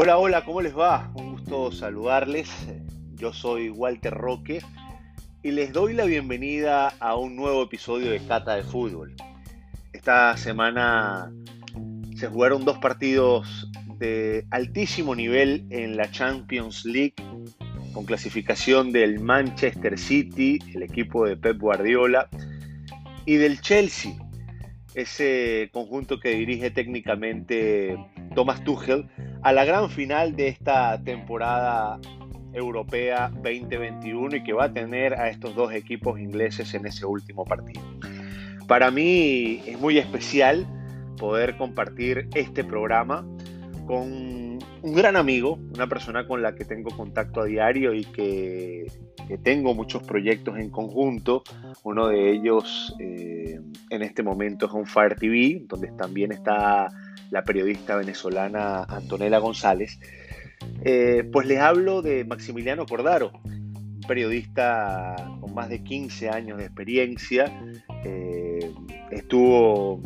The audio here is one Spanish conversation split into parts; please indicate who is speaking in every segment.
Speaker 1: Hola, hola, ¿cómo les va? Un gusto saludarles. Yo soy Walter Roque y les doy la bienvenida a un nuevo episodio de Cata de Fútbol. Esta semana se jugaron dos partidos de altísimo nivel en la Champions League con clasificación del Manchester City, el equipo de Pep Guardiola, y del Chelsea, ese conjunto que dirige técnicamente Thomas Tuchel, a la gran final de esta temporada europea 2021 y que va a tener a estos dos equipos ingleses en ese último partido. Para mí es muy especial poder compartir este programa con un gran amigo, una persona con la que tengo contacto a diario y que, tengo muchos proyectos en conjunto. Uno de ellos eh, en este momento es On Fire TV, donde también está la periodista venezolana Antonella González, eh, pues les hablo de Maximiliano Cordaro, un periodista con más de 15 años de experiencia. Eh, estuvo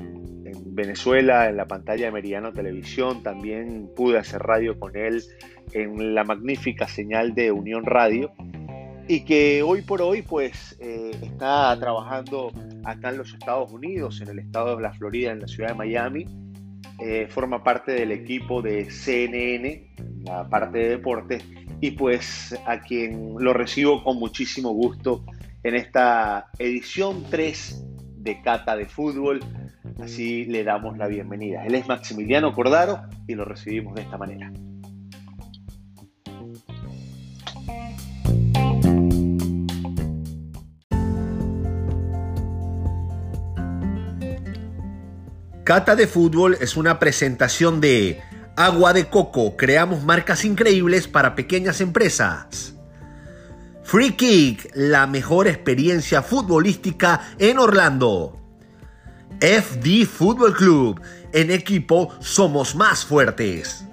Speaker 1: en Venezuela en la pantalla de Meridiano Televisión, también pude hacer radio con él en la magnífica señal de Unión Radio y que hoy por hoy pues eh, está trabajando acá en los Estados Unidos, en el estado de la Florida, en la ciudad de Miami, eh, forma parte del equipo de CNN, la parte de deportes, y pues a quien lo recibo con muchísimo gusto en esta edición 3 de Cata de Fútbol. Así le damos la bienvenida. Él es Maximiliano Cordaro y lo recibimos de esta manera.
Speaker 2: Cata de Fútbol es una presentación de Agua de Coco, creamos marcas increíbles para pequeñas empresas. Free Kick, la mejor experiencia futbolística en Orlando. FD Fútbol Club, en equipo somos más fuertes.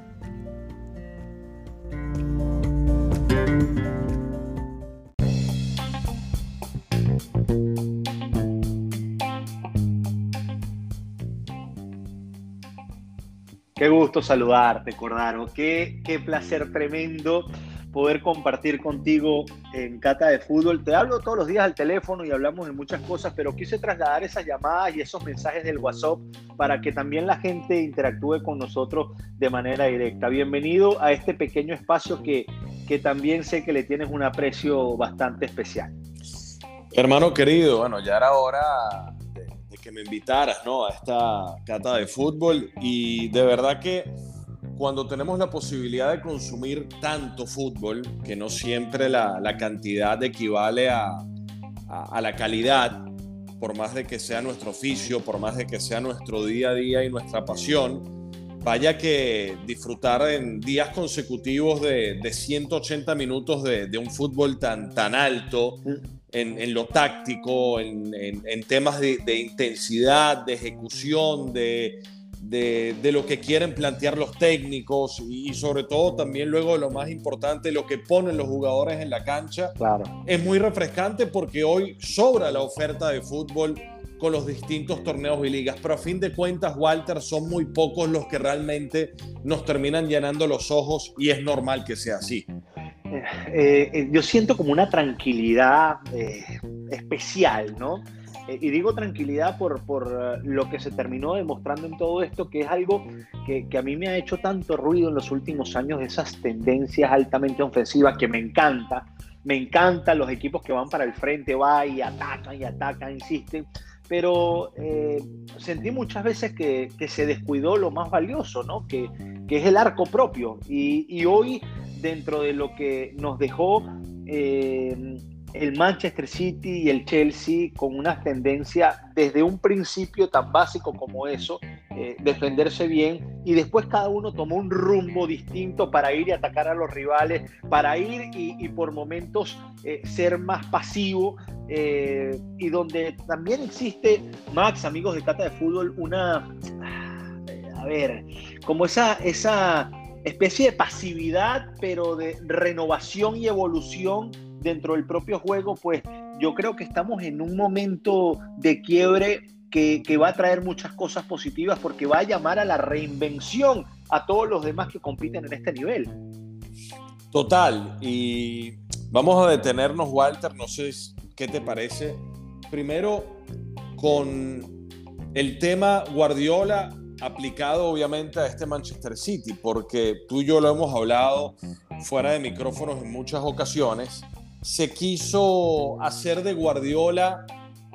Speaker 1: Qué gusto saludarte, Cordaro. Qué, qué placer tremendo poder compartir contigo en Cata de Fútbol. Te hablo todos los días al teléfono y hablamos de muchas cosas, pero quise trasladar esas llamadas y esos mensajes del WhatsApp para que también la gente interactúe con nosotros de manera directa. Bienvenido a este pequeño espacio que, que también sé que le tienes un aprecio bastante especial.
Speaker 3: Hermano querido, bueno, ya era hora que me invitaras ¿no? a esta cata de fútbol y de verdad que cuando tenemos la posibilidad de consumir tanto fútbol, que no siempre la, la cantidad equivale a, a, a, la calidad, por más de que sea nuestro oficio, por más de que sea nuestro día a día y nuestra pasión, vaya que disfrutar en días consecutivos de, de 180 minutos de, de, un fútbol tan, tan alto, en, lo táctico, en, temas de, intensidad, de ejecución, de, lo que quieren plantear los técnicos y, sobre todo también luego de lo más importante, lo que ponen los jugadores en la cancha.
Speaker 1: Claro.
Speaker 3: Es muy refrescante porque hoy sobra la oferta de fútbol con los distintos torneos y ligas, pero a fin de cuentas, Walter, son muy pocos los que realmente nos terminan llenando los ojos y es normal que sea así.
Speaker 1: Eh, eh, yo siento como una tranquilidad eh, especial, ¿no? Y digo tranquilidad por, por lo que se terminó demostrando en todo esto, que es algo que, que, a mí me ha hecho tanto ruido en los últimos años, esas tendencias altamente ofensivas que me encanta. Me encantan los equipos que van para el frente, va y atacan y atacan, insisten pero eh, sentí muchas veces que, que, se descuidó lo más valioso, ¿no? que, que es el arco propio. Y, hoy, dentro de lo que nos dejó eh, el Manchester City y el Chelsea con una tendencia desde un principio tan básico como eso, eh, defenderse bien, y después cada uno tomó un rumbo distinto para ir y atacar a los rivales, para ir y, por momentos eh, ser más pasivo, eh, y donde también existe, Max, amigos de Cata de Fútbol, una, a ver, como esa, esa especie de pasividad, pero de renovación y evolución dentro del propio juego, pues yo creo que estamos en un momento de quiebre que, que, va a traer muchas cosas positivas porque va a llamar a la reinvención a todos los demás que compiten en este nivel.
Speaker 3: Total, y vamos a detenernos, Walter, no sé qué te parece. Primero, con el tema Guardiola aplicado obviamente a este Manchester City, porque tú y yo lo hemos hablado fuera de micrófonos en muchas ocasiones, se quiso hacer de Guardiola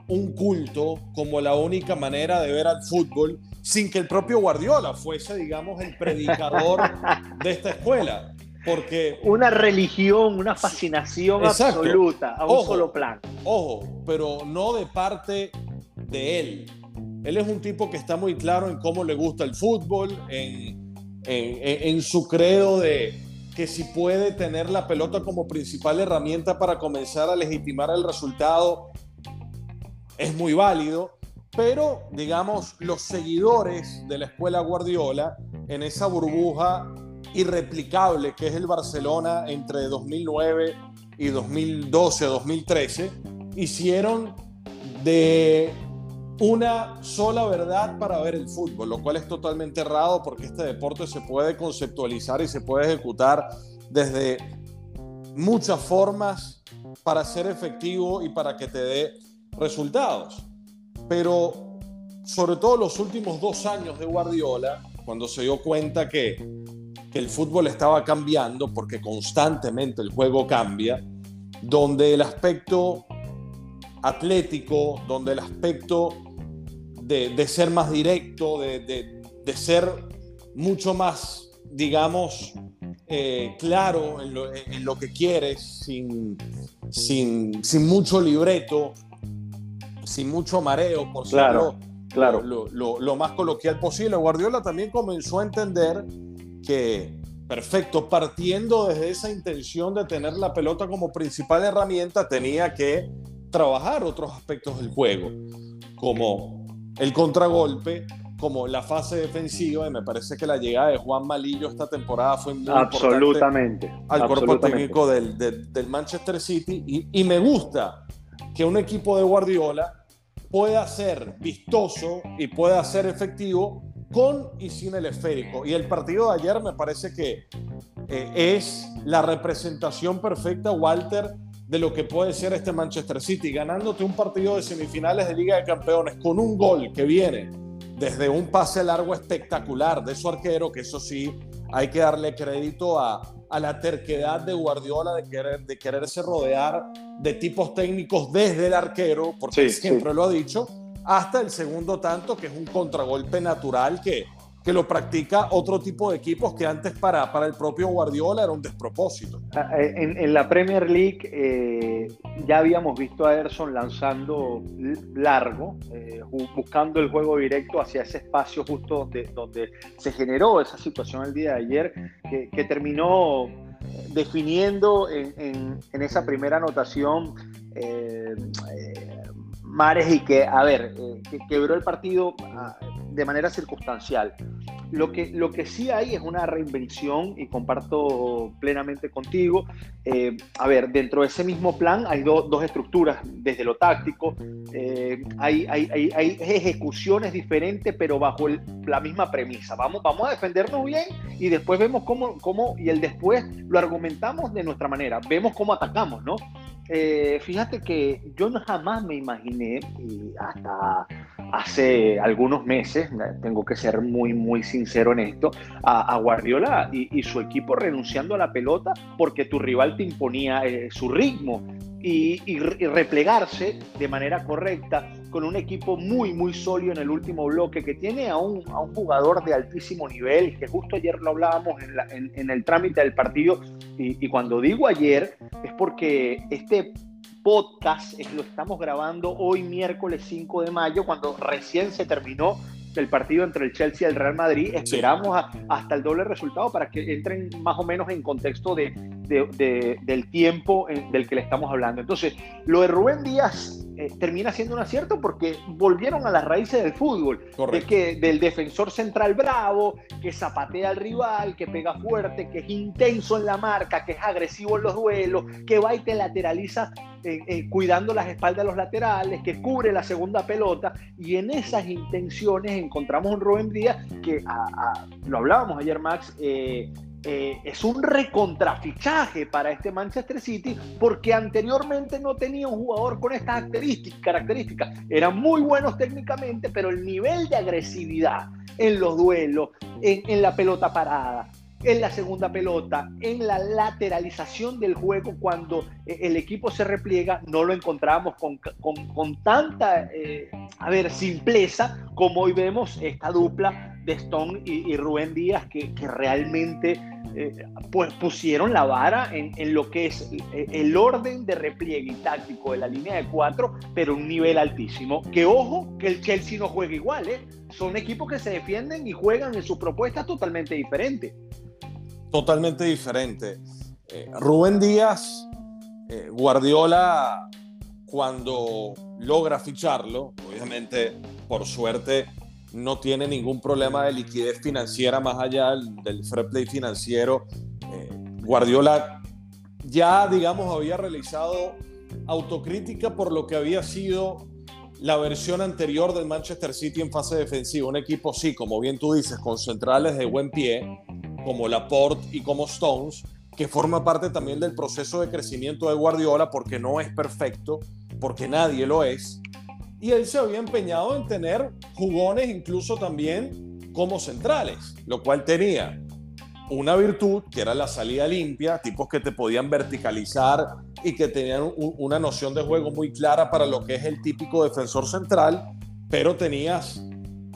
Speaker 3: un culto como la única manera de ver al fútbol sin que el propio Guardiola fuese, digamos, el predicador de esta escuela. Porque,
Speaker 1: una religión, una fascinación absoluta a un solo plan.
Speaker 3: Ojo, pero no de parte de él. Él es un tipo que está muy claro en cómo le gusta el fútbol, en, en, su credo de que si puede tener la pelota como principal herramienta para comenzar a legitimar el resultado, es muy válido. Pero, digamos, los seguidores de la escuela Guardiola en esa burbuja irreplicable que es el Barcelona entre 2009 y 2012 2013, hicieron de una sola verdad para ver el fútbol, lo cual es totalmente errado porque este deporte se puede conceptualizar y se puede ejecutar desde muchas formas para ser efectivo y para que te dé resultados. Pero sobre todo los últimos dos años de Guardiola, cuando se dio cuenta que el fútbol estaba cambiando, porque constantemente el juego cambia, donde el aspecto atlético, donde el aspecto de, ser más directo, de, ser mucho más, digamos, eh, claro en lo, que quieres, sin, sin, mucho libreto, sin mucho mareo, por
Speaker 1: claro, claro.
Speaker 3: Lo, lo, más coloquial posible. Guardiola también comenzó a entender que, perfecto, partiendo desde esa intención de tener la pelota como principal herramienta, tenía que trabajar otros aspectos del juego, como el contragolpe, como la fase defensiva, y me parece que la llegada de Juan Malillo esta temporada fue muy
Speaker 1: absolutamente,
Speaker 3: al cuerpo técnico del, del, Manchester City, y, y me gusta que un equipo de Guardiola pueda ser vistoso y pueda ser efectivo con y sin el esférico. Y el partido de ayer me parece que eh, es la representación perfecta, Walter, de lo que puede ser este Manchester City, ganándote un partido de semifinales de Liga de Campeones con un gol que viene desde un pase largo espectacular de su arquero, que eso sí, hay que darle crédito a, a la terquedad de Guardiola de, querer, de quererse rodear de tipos técnicos desde el arquero, porque siempre lo ha dicho, hasta el segundo tanto, que es un contragolpe natural que, que lo practica otro tipo de equipos que antes para, para el propio Guardiola era un despropósito.
Speaker 1: Ah, eh, en, la Premier League eh, ya habíamos visto a Erson lanzando largo, eh, buscando el juego directo hacia ese espacio justo donde, donde se generó esa situación el día de ayer, que, que terminó definiendo en, en, esa primera anotación Mares y que, a ver, eh, que quebró el partido ah, de manera circunstancial. Lo que, lo que sí hay es una reinvención y comparto plenamente contigo. Eh, a ver, dentro de ese mismo plan hay dos estructuras, desde lo táctico, eh, hay, hay, hay, ejecuciones diferentes, pero bajo la misma premisa. Vamos, vamos a defendernos bien y después vemos cómo, cómo, y el después lo argumentamos de nuestra manera, vemos cómo atacamos, ¿no? Eh, fíjate que yo jamás me imaginé, y hasta hace algunos meses, tengo que ser muy, muy sincero en esto, a, Guardiola y, su equipo renunciando a la pelota porque tu rival te imponía eh, su ritmo y, replegarse de manera correcta con un equipo muy, muy sólido en el último bloque, que tiene a un, jugador de altísimo nivel, que justo ayer lo hablábamos en, el trámite del partido, y, cuando digo ayer es porque este podcast lo estamos grabando hoy miércoles 5 de mayo, cuando recién se terminó el partido entre el Chelsea y el Real Madrid. Esperamos hasta el doble resultado para que entren más o menos en contexto de, del tiempo del que le estamos hablando. Entonces, lo de Rubén Díaz eh, termina siendo un acierto porque volvieron a las raíces del fútbol, de que, del defensor central bravo, que zapatea al rival, que pega fuerte, que es intenso en la marca, que es agresivo en los duelos, que va y te lateraliza cuidando las espaldas de los laterales, que cubre la segunda pelota, y en esas intenciones encontramos un Rubén Díaz que, lo hablábamos ayer Max, eh, eh, es un recontrafichaje para este Manchester City porque anteriormente no tenía un jugador con estas características. Eran muy buenos técnicamente, pero el nivel de agresividad en los duelos, en la pelota parada, en la segunda pelota, en la lateralización del juego cuando eh, el equipo se repliega, no lo encontramos con, tanta, eh, a ver, simpleza como hoy vemos esta dupla de Stone y, Rubén Díaz que, realmente eh, pues pusieron la vara en, lo que es el orden de repliegue y táctico de la línea de cuatro, pero un nivel altísimo. Que ojo, que el Chelsea no juega igual, ¿eh? Son equipos que se defienden y juegan en sus propuestas totalmente diferentes
Speaker 3: totalmente diferente. Eh, Rubén Díaz, eh, Guardiola, cuando logra ficharlo, obviamente, por suerte, no tiene ningún problema de liquidez financiera más allá del fair play financiero. Eh, Guardiola ya, digamos, había realizado autocrítica por lo que había sido la versión anterior del Manchester City en fase defensiva. Un equipo, sí, como bien tú dices, con centrales de buen pie, como Laporte y como Stones, que forma parte también del proceso de crecimiento de Guardiola porque no es perfecto, porque nadie lo es. Y él se había empeñado en tener jugones incluso también como centrales, lo cual tenía una virtud que era la salida limpia, tipos que te podían verticalizar y que tenían una noción de juego muy clara para lo que es el típico defensor central, pero tenías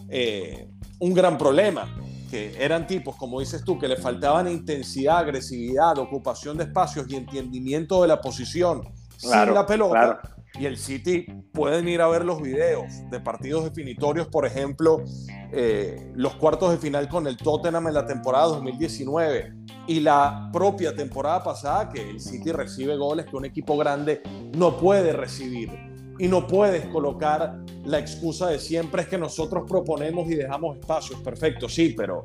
Speaker 3: eh, un gran problema que eran tipos, como dices tú, que le faltaban intensidad, agresividad, ocupación de espacios y entendimiento de la posición sin la pelota. Y el City pueden ir a ver los videos de partidos definitorios, por ejemplo, eh, los cuartos de final con el Tottenham en la temporada 2019 y la propia temporada pasada, que el City recibe goles que un equipo grande no puede recibir y no puedes colocar la excusa de siempre es que nosotros proponemos y dejamos espacios. Perfecto, sí, pero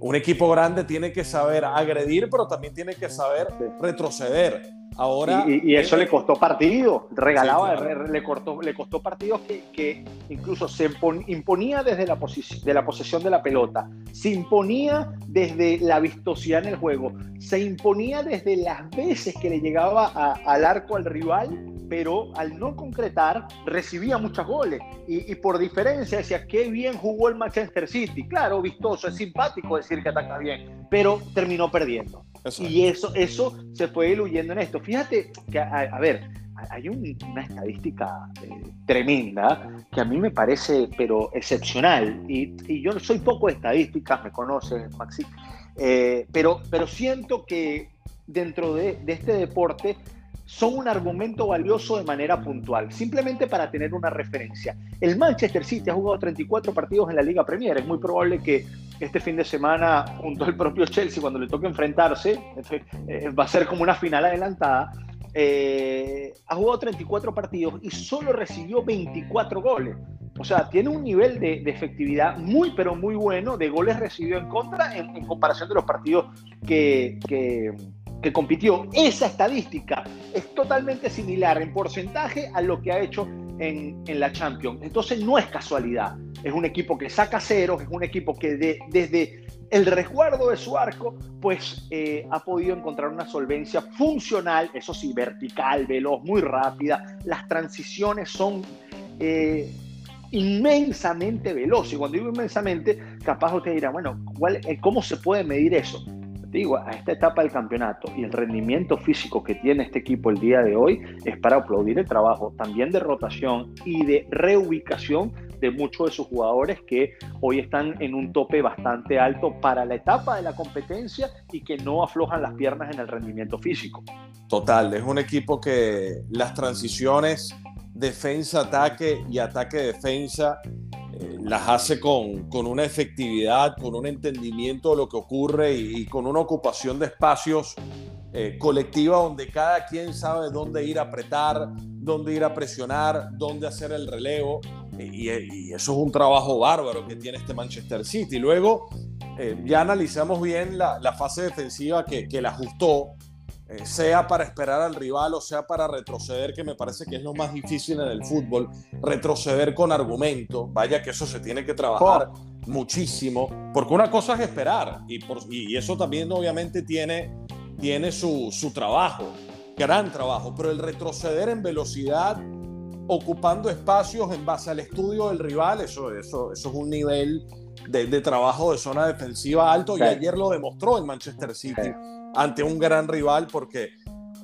Speaker 3: un equipo grande tiene que saber agredir, pero también tiene que saber retroceder. Ahora,
Speaker 1: y, eso le costó partidos, regalaba, le, cortó, le costó partidos que, incluso se imponía desde la, de la posesión de la pelota, se imponía desde la vistosidad en el juego, se imponía desde las veces que le llegaba al arco al rival pero al no concretar recibía muchos goles y, por diferencia decía qué bien jugó el Manchester City. Claro, vistoso, es simpático decir que ataca bien, pero terminó perdiendo. Y eso, eso se fue diluyendo en esto. Fíjate que, a, ver, hay una estadística eh, tremenda que a mí me parece, pero excepcional. Y, y yo soy poco de estadísticas, me conoce Maxi, eh, pero, pero siento que dentro de, de este deporte son un argumento valioso de manera puntual, simplemente para tener una referencia. El Manchester City ha jugado 34 partidos en la Liga Premier, es muy probable que este fin de semana, junto al propio Chelsea, cuando le toque enfrentarse, eh, va a ser como una final adelantada, eh, ha jugado 34 partidos y solo recibió 24 goles. O sea, tiene un nivel de, efectividad muy, pero muy bueno de goles recibidos en contra en, comparación de los partidos que compitió, esa estadística es totalmente similar en porcentaje a lo que ha hecho en, la Champions. Entonces no es casualidad. Es un equipo que saca ceros, es un equipo que desde el resguardo de su arco, pues eh, ha podido encontrar una solvencia funcional, eso sí, vertical, veloz, muy rápida. Las transiciones son eh, inmensamente veloces. Y cuando digo inmensamente, capaz usted dirá, bueno, eh, ¿cómo se puede medir eso? Digo, a esta etapa del campeonato y el rendimiento físico que tiene este equipo el día de hoy es para aplaudir el trabajo también de rotación y de reubicación de muchos de sus jugadores que hoy están en un tope bastante alto para la etapa de la competencia y que no aflojan las piernas en el rendimiento físico.
Speaker 3: Total, es un equipo que las transiciones defensa-ataque y ataque-defensa las hace con, una efectividad, con un entendimiento de lo que ocurre y, con una ocupación de espacios eh, colectiva donde cada quien sabe dónde ir a apretar, dónde ir a presionar, dónde hacer el relevo. Y, eso es un trabajo bárbaro que tiene este Manchester City. Luego, eh, ya analizamos bien la, fase defensiva que, que la ajustó eh, sea para esperar al rival o sea para retroceder, que me parece que es lo más difícil en el fútbol, retroceder con argumento, vaya que eso se tiene que trabajar muchísimo, porque una cosa es esperar y, por, y eso también obviamente tiene, tiene su, su trabajo, gran trabajo, pero el retroceder en velocidad ocupando espacios en base al estudio del rival, eso, eso, eso es un nivel de, de trabajo de zona defensiva alto y ayer lo demostró en Manchester City ante un gran rival porque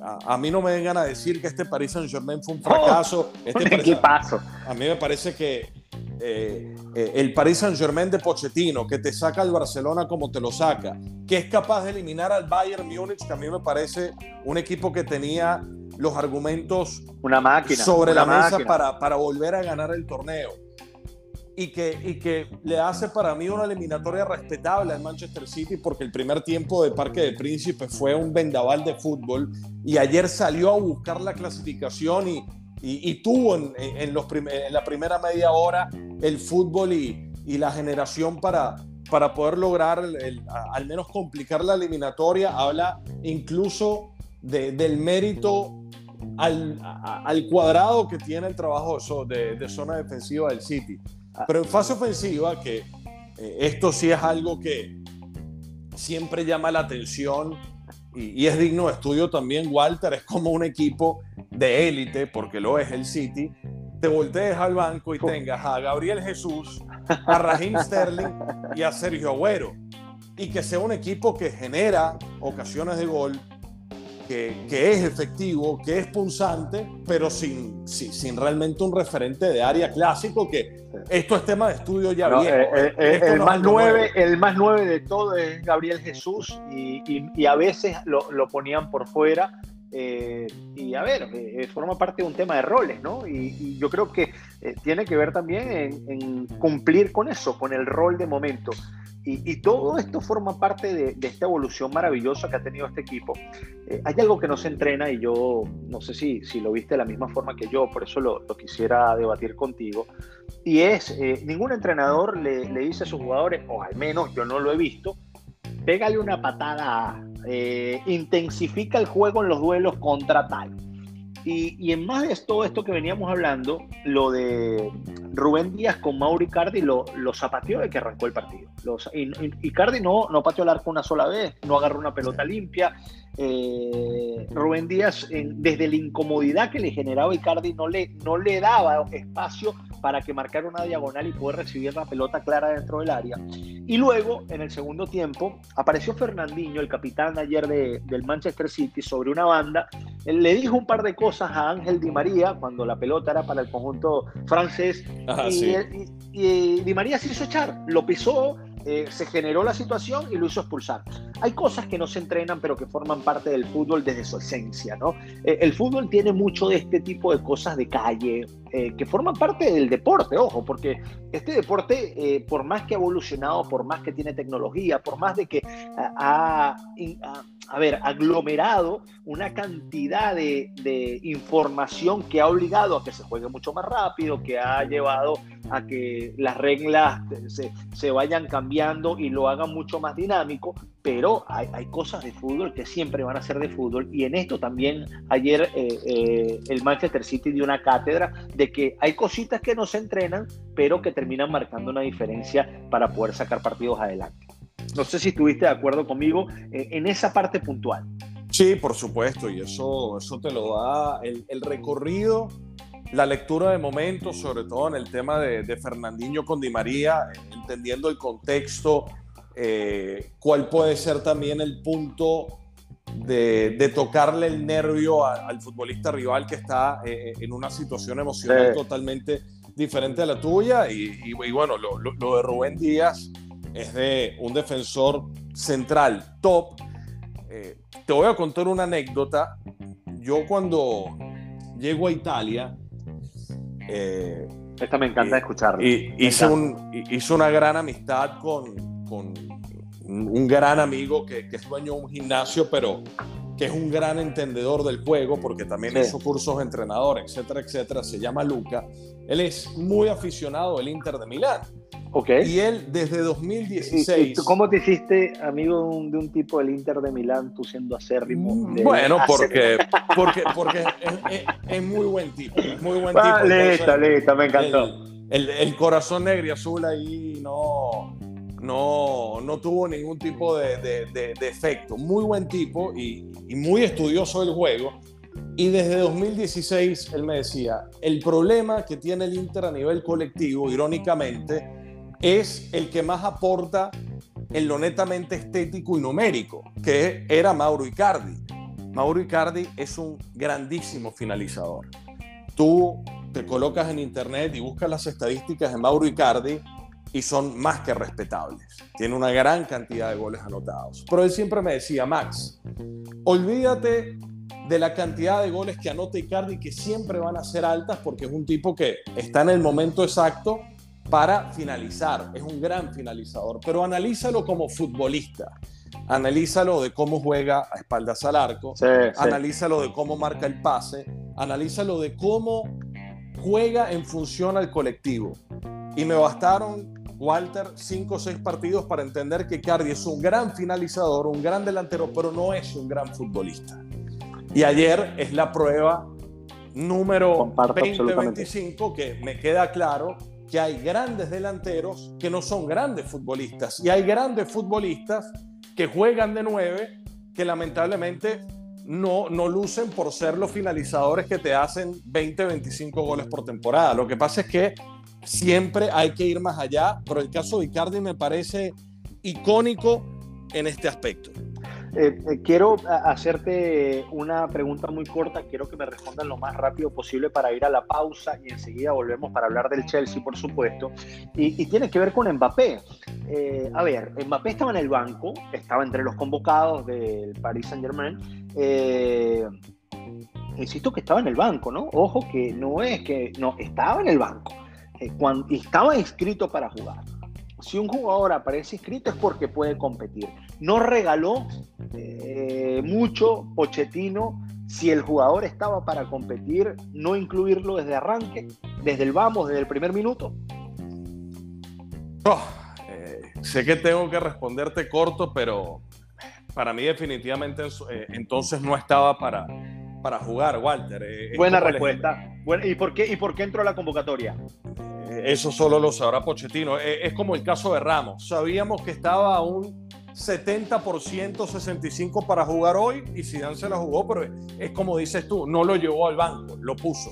Speaker 3: a, mí no me vengan a decir que este Paris Saint Germain fue un fracaso.
Speaker 1: Oh,
Speaker 3: este
Speaker 1: ¿Qué pasó?
Speaker 3: A mí me parece que eh, eh, el Paris Saint Germain de Pochettino, que te saca al Barcelona como te lo saca, que es capaz de eliminar al Bayern Múnich, que a mí me parece un equipo que tenía los argumentos
Speaker 1: una máquina,
Speaker 3: sobre la mesa para, para volver a ganar el torneo y que, y que le hace para mí una eliminatoria respetable al Manchester City porque el primer tiempo de Parque de Príncipe fue un vendaval de fútbol y ayer salió a buscar la clasificación y, y, tuvo en, en, los en, la primera media hora el fútbol y, y la generación para, para poder lograr al menos complicar la eliminatoria. Habla incluso de, del mérito al, al, cuadrado que tiene el trabajo de, de zona defensiva del City. Pero en fase ofensiva, que eh, esto sí es algo que siempre llama la atención y, es digno de estudio también, Walter, es como un equipo de élite, porque lo es el City, te voltees al banco y tengas a Gabriel Jesús, a Raheem Sterling y a Sergio Agüero. Y que sea un equipo que genera ocasiones de gol, que, es efectivo, que es punzante, pero sin, sin, realmente un referente de área clásico, que esto es tema de estudio ya viejo.
Speaker 1: Eh, eh, eh, el, más nueve, el más nueve de todo es Gabriel Jesús y, y, a veces lo, lo, ponían por fuera. y a ver, forma parte de un tema de roles, ¿no? Y, yo creo que tiene que ver también en, en, cumplir con eso, con el rol de momento. Y, todo esto forma parte de, esta evolución maravillosa que ha tenido este equipo. Eh, hay algo que no se entrena y yo no sé si, si lo viste de la misma forma que yo, por eso lo, quisiera debatir contigo. Y es, eh, ningún entrenador le, dice a sus jugadores, o al menos yo no lo he visto, pégale una patada, eh, intensifica el juego en los duelos contra tal. Y, en más de todo esto que veníamos hablando, lo de Rubén Díaz con Mauri Cardi lo, lo zapateó de que arrancó el partido. Los, y, Cardi no, no pateó el arco una sola vez, no agarró una pelota limpia, eh, Rubén Díaz, desde la incomodidad que le generaba Icardi, no le, no le daba espacio para que marcara una diagonal y poder recibir la pelota clara dentro del área. Y luego, en el segundo tiempo, apareció Fernandinho, el capitán ayer del Manchester City, sobre una banda. Él le dijo un par de cosas a Ángel Di María cuando la pelota era para el conjunto francés. Ah, y, y Di María se hizo echar, lo pisó eh, se generó la situación y lo hizo expulsar. Hay cosas que no se entrenan, pero que forman parte del fútbol desde su esencia, ¿no? Eh, el fútbol tiene mucho de este tipo de cosas de calle, eh, que forman parte del deporte, ojo, porque este deporte, por más que ha evolucionado, por más que tiene tecnología, por más de que ha, a ver, aglomerado una cantidad de, información que ha obligado a que se juegue mucho más rápido, que ha llevado a que las reglas se vayan cambiando y lo hagan mucho más dinámico, pero hay, hay, cosas de fútbol que siempre van a ser de fútbol y en esto también ayer eh, eh, el Manchester City dio una cátedra de que hay cositas que no se entrenan, pero que terminan marcando una diferencia para poder sacar partidos adelante. No sé si estuviste de acuerdo conmigo eh, en esa parte puntual.
Speaker 3: Sí, por supuesto, y eso, eso te lo da el, el recorrido, la lectura de momentos, sobre todo en el tema de, de Fernandinho con Di María, entendiendo el contexto, eh, cuál puede ser también el punto de, de tocarle el nervio al futbolista rival que está eh, en una situación emocional totalmente diferente a la tuya. Y, y, bueno, lo, lo, lo de Rubén Díaz es de un defensor central top. Eh, te voy a contar una anécdota. Yo cuando llego a Italia...
Speaker 1: Eh, Esta me encanta eh, escucharla.
Speaker 3: Y, hice, Un, hice, una gran amistad con, con un gran amigo que, que, es dueño de un gimnasio, pero que es un gran entendedor del juego, porque también hizo cursos de entrenador, etcétera, etcétera. Se llama Luca. Él es muy aficionado del Inter de Milán. Y él desde 2016.
Speaker 1: ¿Cómo te hiciste amigo de un, tipo del Inter de Milán, tú siendo acérrimo?
Speaker 3: Mm, bueno, porque, porque, porque es, muy buen tipo. muy buen
Speaker 1: tipo. listo, listo, me encantó.
Speaker 3: El, corazón negro y azul ahí no, no, no tuvo ningún tipo de, de, efecto. Muy buen tipo y, y muy estudioso del juego. Y desde 2016 él me decía, el problema que tiene el Inter a nivel colectivo, irónicamente, es el que más aporta en lo netamente estético y numérico, que era Mauro Icardi. Mauro Icardi es un grandísimo finalizador. Tú te colocas en internet y buscas las estadísticas de Mauro Icardi y son más que respetables. Tiene una gran cantidad de goles anotados. Pero él siempre me decía, Max, olvídate de la cantidad de goles que anota Icardi, que siempre van a ser altas porque es un tipo que está en el momento exacto para finalizar. Es un gran finalizador, pero analízalo como futbolista. Analízalo de cómo juega a espaldas al arco, analízalo de cómo marca el pase, analízalo de cómo juega en función al colectivo. Y me bastaron, Walter, cinco o seis partidos para entender que Cardi es un gran finalizador, un gran delantero, pero no es un gran futbolista. Y ayer es la prueba número 20-25 que me queda claro que hay grandes delanteros que no son grandes futbolistas y hay grandes futbolistas que juegan de nueve que lamentablemente no, no lucen por ser los finalizadores que te hacen 20, 25 goles por temporada. Lo que pasa es que siempre hay que ir más allá, pero el caso de Icardi me parece icónico en este aspecto.
Speaker 1: Eh, eh, quiero hacerte una pregunta muy corta, quiero que me respondan lo más rápido posible para ir a la pausa y enseguida volvemos para hablar del Chelsea, por supuesto, y, tiene que ver con Mbappé. Eh, a ver, Mbappé estaba en el banco, estaba entre los convocados del Paris Saint Germain. insisto que estaba en el banco, ¿no? Ojo que no es que, no, estaba en el banco, cuando, estaba inscrito para jugar si un jugador aparece inscrito es porque puede competir. No regaló eh, mucho Pochettino si el jugador estaba para competir, no incluirlo desde arranque, desde el vamos, desde el primer minuto.
Speaker 3: Oh, eh, sé que tengo que responderte corto, pero para mí definitivamente eh, entonces no estaba para, para jugar, Walter.
Speaker 1: Buena respuesta. ¿y, por qué, ¿Y por qué entró a la convocatoria?
Speaker 3: Eso solo lo sabrá Pochettino. Es como el caso de Ramos. Sabíamos que estaba un 70%, 65% para jugar hoy y Zidane se la jugó, pero es como dices tú, no lo llevó al banco, lo puso.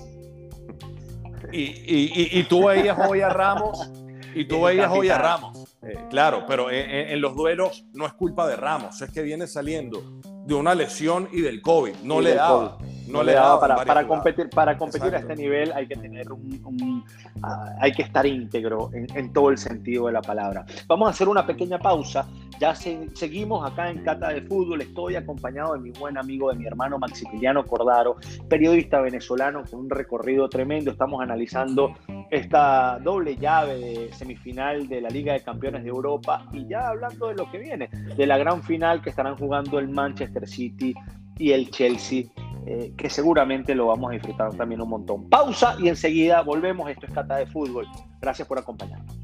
Speaker 3: Y, tú veías hoy a Ramos y tú veías hoy a Ramos. Eh, claro, pero en, los duelos no es culpa de Ramos, es que viene saliendo de una lesión y del COVID. No le daba
Speaker 1: no, le daba para, para competir para competir a este nivel hay que tener un, ah, hay que estar íntegro en, todo el sentido de la palabra. Vamos a hacer una pequeña pausa. Ya seguimos acá en Cata de Fútbol. Estoy acompañado de mi buen amigo de mi hermano Maximiliano Cordaro periodista venezolano con un recorrido tremendo. Estamos analizando esta doble llave de semifinal de la Liga de Campeones de Europa y ya hablando de lo que viene de la gran final que estarán jugando el Manchester City y el Chelsea eh, que seguramente lo vamos a disfrutar también un montón. Pausa y enseguida volvemos. Esto es Cata de Fútbol. Gracias por acompañarnos.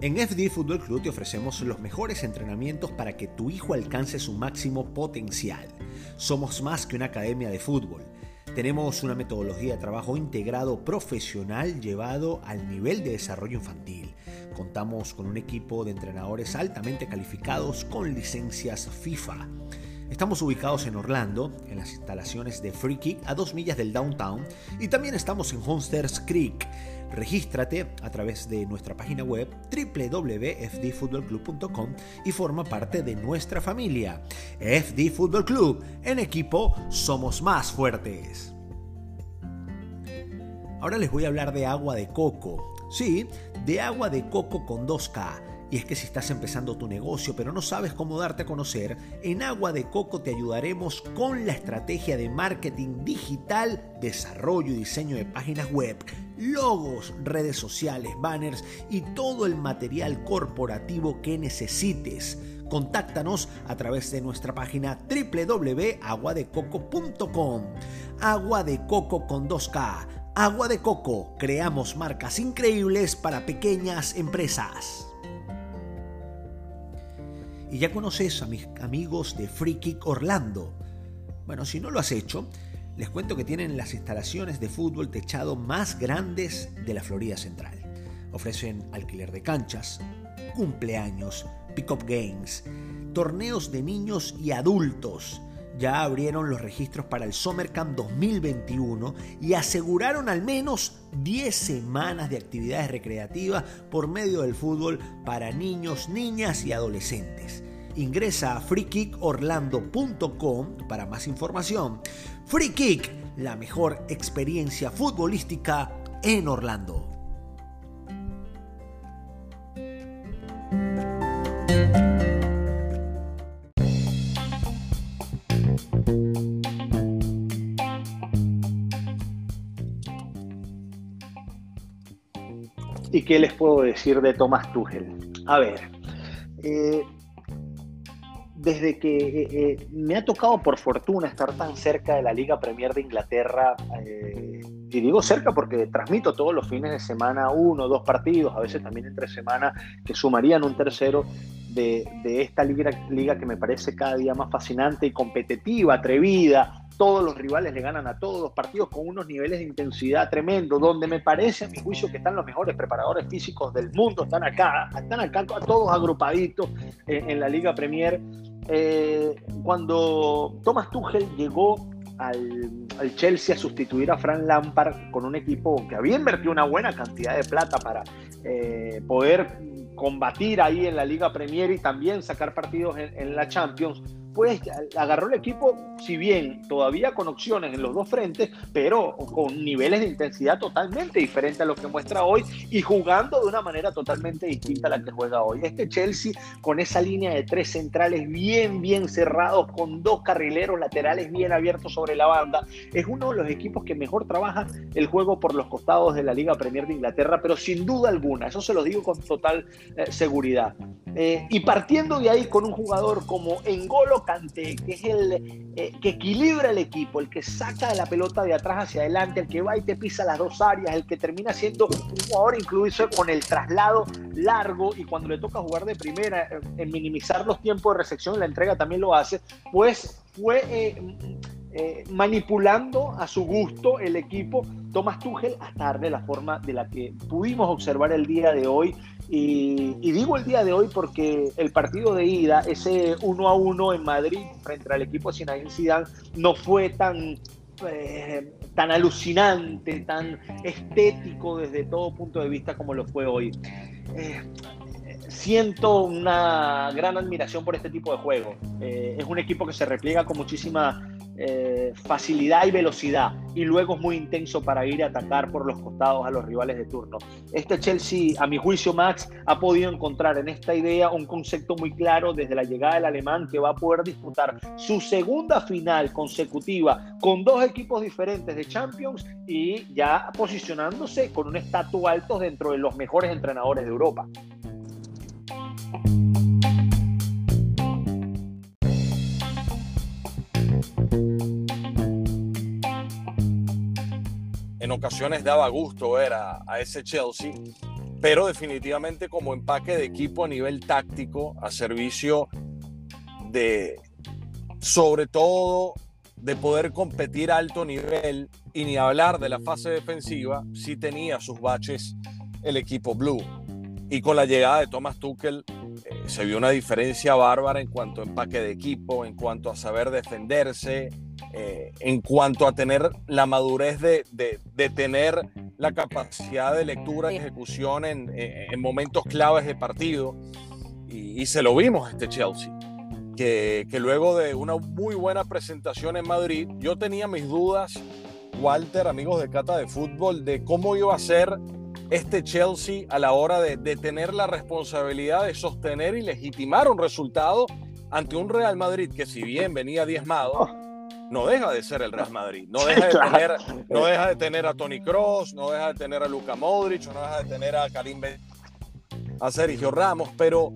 Speaker 2: En FD Fútbol Club te ofrecemos los mejores entrenamientos para que tu hijo alcance su máximo potencial. Somos más que una academia de fútbol tenemos una metodología de trabajo integrado profesional llevado al nivel de desarrollo infantil. Contamos con un equipo de entrenadores altamente calificados con licencias FIFA. Estamos ubicados en Orlando, en las instalaciones de Free Kick a dos millas del downtown y también estamos en Homesters Creek. Regístrate a través de nuestra página web www.fdfootballclub.com y forma parte de nuestra familia. FD Football Club, en equipo somos más fuertes. Ahora les voy a hablar de agua de coco. Sí, de agua de coco con 2K y es que si estás empezando tu negocio pero no sabes cómo darte a conocer, en Agua de Coco te ayudaremos con la estrategia de marketing digital, desarrollo y diseño de páginas web, logos, redes sociales, banners y todo el material corporativo que necesites Contáctanos a través de nuestra página www.aguadecoco.com. Agua de coco con 2K. Agua de coco. Creamos marcas increíbles para pequeñas empresas. Y ya conoces a mis amigos de Free Kick Orlando. Bueno, si no lo has hecho, les cuento que tienen las instalaciones de fútbol techado más grandes de la Florida Central. Ofrecen alquiler de canchas, cumpleaños, pick-up games, torneos de niños y adultos. Ya abrieron los registros para el Summer Camp 2021 y aseguraron al menos 10 semanas de actividades recreativas por medio del fútbol para niños, niñas y adolescentes. Ingresa a freekickorlando.com para más información. Free Kick, la mejor experiencia futbolística en Orlando.
Speaker 1: ¿Y qué les puedo decir de Thomas Tuchel? A ver, eh, desde que eh, eh, me ha tocado por fortuna estar tan cerca de la Liga Premier de Inglaterra, y digo cerca porque transmito todos los fines de semana uno dos partidos, a veces también entre semana, que sumarían un tercero de, esta liga que me parece cada día más fascinante y competitiva, atrevida, todos los rivales le ganan a todos los partidos con unos niveles de intensidad tremendo, donde me parece a mi juicio que están los mejores preparadores físicos del mundo, están acá, están acá todos agrupaditos en la Liga Premier. Eh, cuando Thomas Tuchel llegó al, Chelsea a sustituir a Frank Lampard con un equipo que había invertido una buena cantidad de plata para eh, poder combatir ahí en la Liga Premier y también sacar partidos en la Champions pues agarró el equipo, si bien todavía con opciones en los dos frentes, pero con niveles de intensidad totalmente diferentes a lo que muestra hoy y jugando de una manera totalmente distinta a la que juega hoy. Este Chelsea con esa línea de tres centrales bien, bien cerrados, con dos carrileros laterales bien abiertos sobre la banda, es uno de los equipos que mejor trabaja el juego por los costados de la Liga Premier de Inglaterra, pero sin duda alguna, eso se lo digo con total eh, seguridad. Eh, y partiendo de ahí con un jugador como Engolo que es el eh, que equilibra el equipo, el que saca la pelota de atrás hacia adelante, el que va y te pisa las dos áreas, el que termina siendo un jugador incluso con el traslado largo y cuando le toca jugar de primera, eh, en minimizar los tiempos de recepción, la entrega también lo hace, pues fue eh, manipulando a su gusto el equipo. Thomas Tuchel hasta darle la forma de la que pudimos observar el día de hoy y, digo el día de hoy porque el partido de ida, ese 1 a 1 en Madrid frente al equipo de Zinedine Zidane, no fue tan, eh, tan alucinante, tan estético desde todo punto de vista como lo fue hoy. Eh, siento una gran admiración por este tipo de juego. Eh, es un equipo que se repliega con muchísima eh, facilidad y velocidad y luego es muy intenso para ir a atacar por los costados a los rivales de turno. Este Chelsea, a mi juicio, Max, ha podido encontrar en esta idea un concepto muy claro desde la llegada del alemán que va a poder disputar su segunda final consecutiva con dos equipos diferentes de Champions y ya posicionándose con un estatus alto dentro de los mejores entrenadores de Europa.
Speaker 3: En ocasiones daba gusto ver a, ese Chelsea, pero definitivamente como empaque de equipo a nivel táctico, a servicio de, sobre todo, de poder competir a alto nivel y ni hablar de la fase defensiva, sí tenía sus baches el equipo blue. Y con la llegada de Thomas Tuchel eh, se vio una diferencia bárbara en cuanto a empaque de equipo, en cuanto a saber defenderse, eh, en cuanto a tener la madurez de, de, tener la capacidad de lectura y ejecución en, en momentos claves de partido. Y, se lo vimos este Chelsea, que, que luego de una muy buena presentación en Madrid, yo tenía mis dudas, Walter, amigos de Cata de Fútbol, de cómo iba a ser este Chelsea a la hora de, de, tener la responsabilidad de sostener y legitimar un resultado ante un Real Madrid que si bien venía diezmado, no deja de ser el Real Madrid. No deja de, tener, no deja de tener a Tony Cross, no deja de tener a Luca Modric, no deja de tener a Karim a Sergio Ramos, pero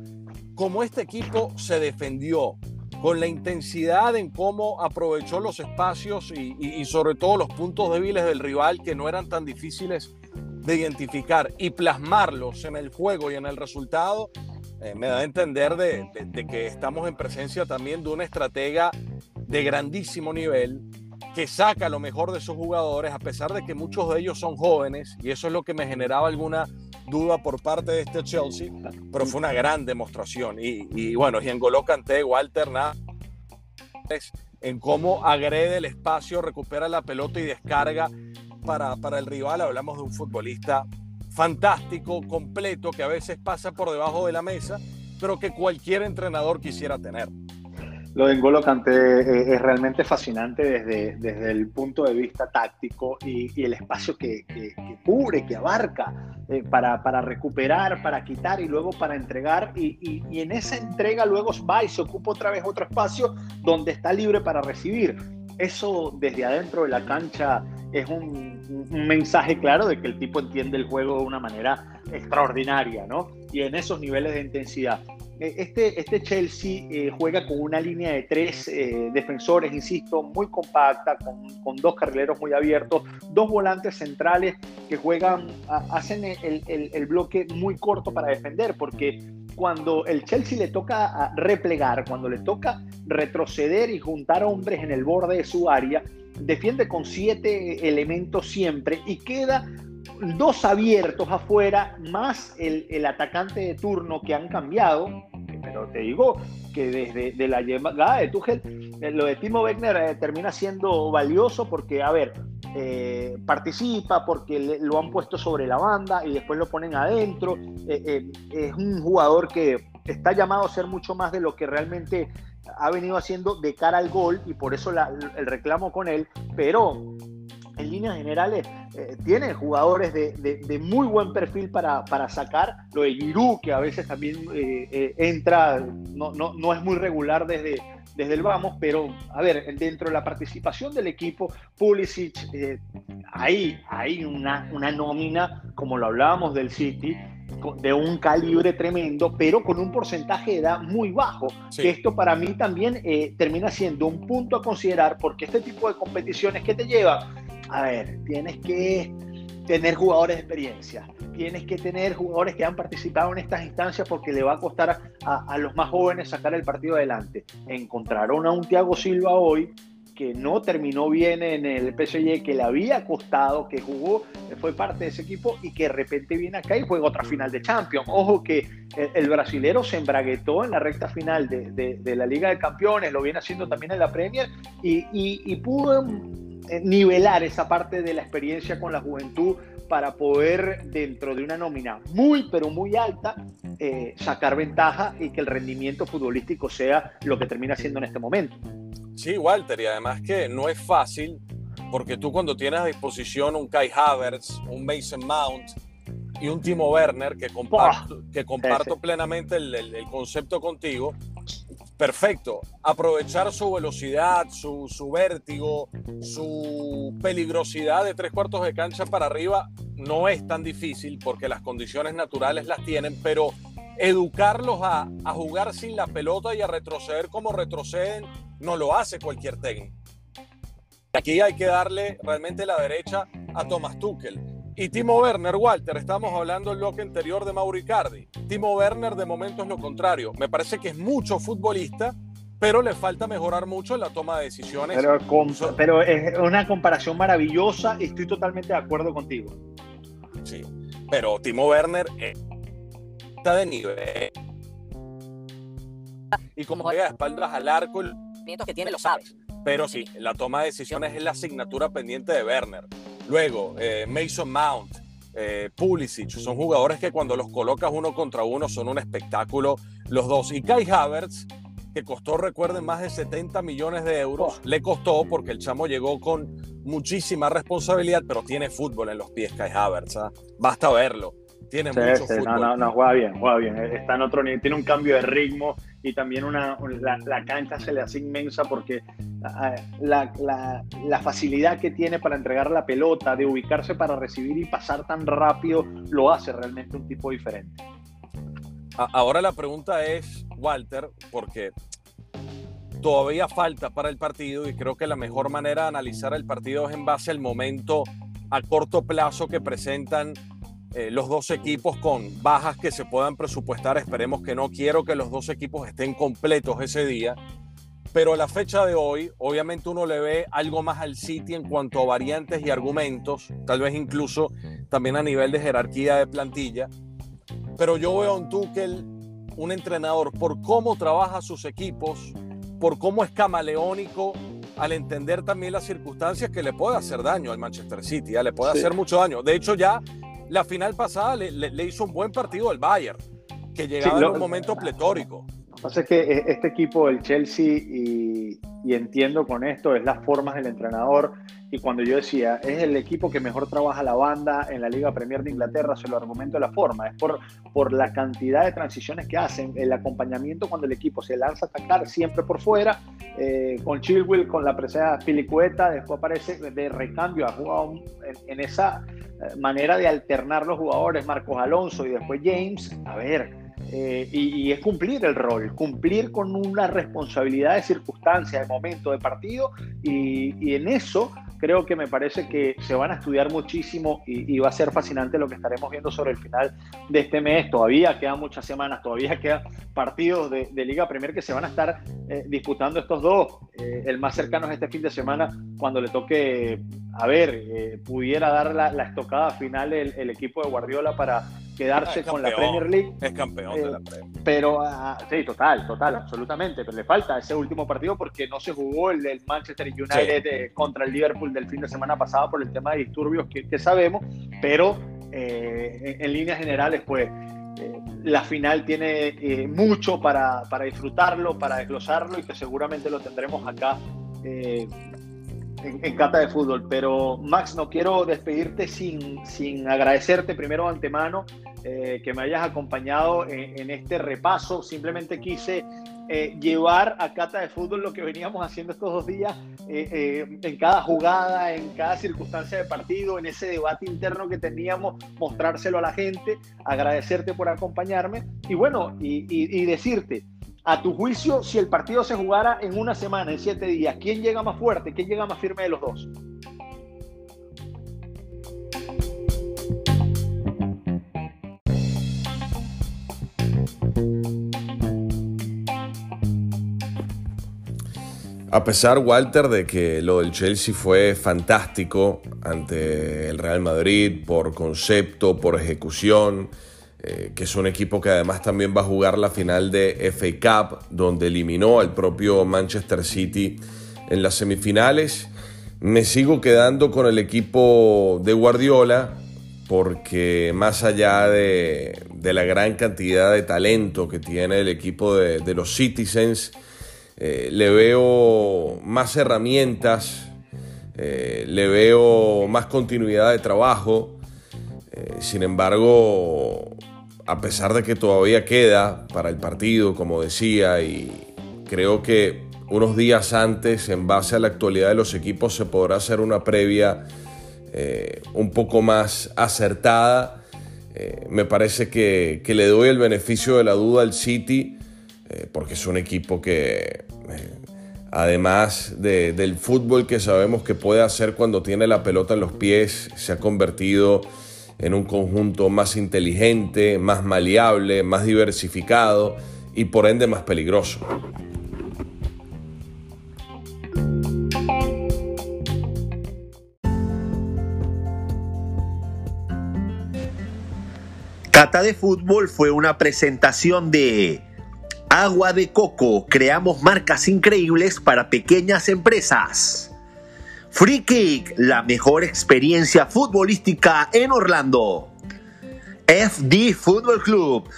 Speaker 3: cómo este equipo se defendió, con la intensidad en cómo aprovechó los espacios y, sobre todo los puntos débiles del rival que no eran tan difíciles de identificar y plasmarlos en el juego y en el resultado, eh, me da a entender de, que estamos en presencia también de una estratega de grandísimo nivel que saca lo mejor de sus jugadores, a pesar de que muchos de ellos son jóvenes, y eso es lo que me generaba alguna duda por parte de este Chelsea, pero fue una gran demostración. Y, y bueno, y en Kanté, Walter, nada, en cómo agrede el espacio, recupera la pelota y descarga para, para el rival. Hablamos de un futbolista fantástico, completo, que a veces pasa por debajo de la mesa, pero que cualquier entrenador quisiera tener.
Speaker 1: Lo de N'Golo Kanté es realmente fascinante desde, desde el punto de vista táctico y, el espacio que, cubre, que abarca eh, para, para, recuperar, para quitar y luego para entregar. Y, y, en esa entrega luego va y se ocupa otra vez otro espacio donde está libre para recibir. Eso desde adentro de la cancha es un, mensaje claro de que el tipo entiende el juego de una manera extraordinaria, ¿no? Y en esos niveles de intensidad. Eh, este, este Chelsea eh, juega con una línea de tres eh, defensores, insisto, muy compacta, con, dos carrileros muy abiertos, dos volantes centrales que juegan, hacen el, bloque muy corto para defender, porque cuando el Chelsea le toca replegar, cuando le toca retroceder y juntar hombres en el borde de su área, defiende con siete elementos siempre y queda dos abiertos afuera, más el, atacante de turno que han cambiado, pero te digo que desde de la llegada de Tuchel, eh, lo de Timo Wegner eh, termina siendo valioso porque, a ver, eh, participa porque lo han puesto sobre la banda y después lo ponen adentro. es un jugador que está llamado a ser mucho más de lo que realmente ha venido haciendo de cara al gol y por eso el reclamo con él, pero en líneas generales eh, tiene jugadores de, muy buen perfil para, sacar. Lo de Giroud, que a veces también eh, eh, entra, no, no, es muy regular desde, desde el vamos, pero a ver, dentro de la participación del equipo, Pulisic, ahí hay una, una nómina, como lo hablábamos del City, de un calibre tremendo, pero con un porcentaje de edad muy bajo. Esto para mí también termina siendo un punto a considerar porque este tipo de competiciones que te lleva a ver, tienes que tener jugadores de experiencia, tienes que tener jugadores que han participado en estas instancias porque le va a costar a, los más jóvenes sacar el partido adelante. Encontraron a un Thiago Silva hoy que no terminó bien en el PSG, que le había costado, que jugó, fue parte de ese equipo y que de repente viene acá y juega otra final de Champions. Ojo que el, brasilero se embraguetó en la recta final de, la Liga de Campeones, lo viene haciendo también en la Premier y, y pudo nivelar esa parte de la experiencia con la juventud para poder, dentro de una nómina muy, pero muy alta, eh, sacar ventaja y que el rendimiento futbolístico sea lo que termina siendo en este momento.
Speaker 3: Sí, Walter, y además que no es fácil, porque tú cuando tienes a disposición un Kai Havertz, un Mason Mount y un Timo Werner, que comparto, que comparto plenamente el, el concepto contigo, perfecto. Aprovechar su velocidad, su, vértigo, su peligrosidad de tres cuartos de cancha para arriba no es tan difícil porque las condiciones naturales las tienen, pero educarlos a, a jugar sin la pelota y a retroceder como retroceden no lo hace cualquier técnico. Aquí hay que darle realmente la derecha a Thomas Tuchel y Timo Werner, Walter, estamos hablando del bloque anterior de Mauricardi. Timo Werner de momento es lo contrario. Me parece que es mucho futbolista, pero le falta mejorar mucho en la toma de decisiones.
Speaker 1: Pero, es una comparación maravillosa y estoy totalmente de acuerdo contigo.
Speaker 3: Sí, pero Timo Werner está de nivel. Y como juega de espaldas al arco, el
Speaker 4: que tiene lo sabes.
Speaker 3: Pero sí, la toma de decisiones es la asignatura pendiente de Werner. Luego, eh, Mason Mount, eh, Pulisic, son jugadores que cuando los colocas uno contra uno son un espectáculo los dos. Y Kai Havertz, que costó, recuerden, más de 70 millones de euros, oh. le costó porque el chamo llegó con muchísima responsabilidad, pero tiene fútbol en los pies Kai Havertz, ¿ah? basta verlo. Tiene mucho fútbol.
Speaker 1: No, no, no, juega bien, juega bien. Está en otro nivel, tiene un cambio de ritmo y también una, la, cancha se le hace inmensa porque ah, la, la, facilidad que tiene para entregar la pelota, de ubicarse para recibir y pasar tan rápido, lo hace realmente un tipo diferente.
Speaker 3: ahora la pregunta es, Walter, porque todavía falta para el partido y creo que la mejor manera de analizar el partido es en base al momento a corto plazo que presentan eh, los dos equipos con bajas que se puedan presupuestar. Esperemos que no quiero que los dos equipos estén completos ese día. Pero a la fecha de hoy, obviamente uno le ve algo más al City en cuanto a variantes y argumentos, tal vez incluso también a nivel de jerarquía de plantilla. Pero yo veo a un Tuchel, un entrenador, por cómo trabaja sus equipos, por cómo es camaleónico al entender también las circunstancias que le puede hacer daño al Manchester City, ya le puede hacer mucho daño. De hecho, ya la final pasada le, hizo un buen partido al Bayern, que llegaba en un momento pletórico.
Speaker 1: Pasa es que eh, este equipo, el Chelsea, y, y entiendo con esto, es las formas del entrenador y cuando yo decía, es el equipo que mejor trabaja la banda en la Liga Premier de Inglaterra, se lo argumento de la forma, es por, por la cantidad de transiciones que hacen, el acompañamiento cuando el equipo se lanza a atacar siempre por fuera, eh, con Chilwell, con la presencia Filicueta, después aparece de recambio, ha jugado en, esa eh, manera de alternar los jugadores, Marcos Alonso y después James, a ver, eh, y, es cumplir el rol, cumplir con una responsabilidad de circunstancia, de momento, de partido, y, en eso creo que me parece que se van a estudiar muchísimo y, va a ser fascinante lo que estaremos viendo sobre el final de este mes. Todavía quedan muchas semanas, todavía quedan partidos de, Liga Premier que se van a estar eh, disputando estos dos. Eh, el más cercano es este fin de semana, cuando le toque, a ver, pudiera dar la, estocada final el, equipo de Guardiola para quedarse con la Premier League.
Speaker 3: Es campeón de la Premier.
Speaker 1: Pero, ah, sí, total, total, absolutamente. Pero le falta ese último partido porque no se jugó el del Manchester United contra el Liverpool del fin de semana pasado por el tema de disturbios que, sabemos, pero eh, en, líneas generales, pues eh, la final tiene eh, mucho para, para, disfrutarlo, para desglosarlo y que seguramente lo tendremos acá en, Cata de Fútbol. Pero Max, no quiero despedirte sin, sin agradecerte primero antemano que me hayas acompañado en, este repaso. Simplemente quise eh, llevar a Cata de Fútbol lo que veníamos haciendo estos dos días eh, eh, en cada jugada, en cada circunstancia de partido, en ese debate interno que teníamos, mostrárselo a la gente, agradecerte por acompañarme y bueno, y decirte, a tu juicio, si el partido se jugara en una semana, en siete días, ¿quién llega más fuerte? ¿Quién llega más firme de los dos?
Speaker 3: A pesar, Walter, de que lo del Chelsea fue fantástico ante el Real Madrid por concepto, por ejecución, eh, que es un equipo que además también va a jugar la final de FA Cup, donde eliminó al propio Manchester City en las semifinales, me sigo quedando con el equipo de Guardiola, porque más allá de, la gran cantidad de talento que tiene el equipo de, los Citizens, eh, le veo más herramientas, eh, le veo más continuidad de trabajo. Sin embargo, a pesar de que todavía queda para el partido, como decía, y creo que unos días antes, en base a la actualidad de los equipos, se podrá hacer una previa un poco más acertada. me parece que, le doy el beneficio de la duda al City, porque es un equipo que además del fútbol que sabemos que puede hacer cuando tiene la pelota en los pies, se ha convertido en un conjunto más inteligente, más maleable, más diversificado y por ende más peligroso.
Speaker 2: Cata de Fútbol fue una presentación de Agua de Coco, creamos marcas increíbles para pequeñas empresas. Free Kick, la mejor experiencia futbolística en Orlando. FD Fútbol Club,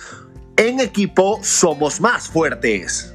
Speaker 2: en equipo somos más fuertes.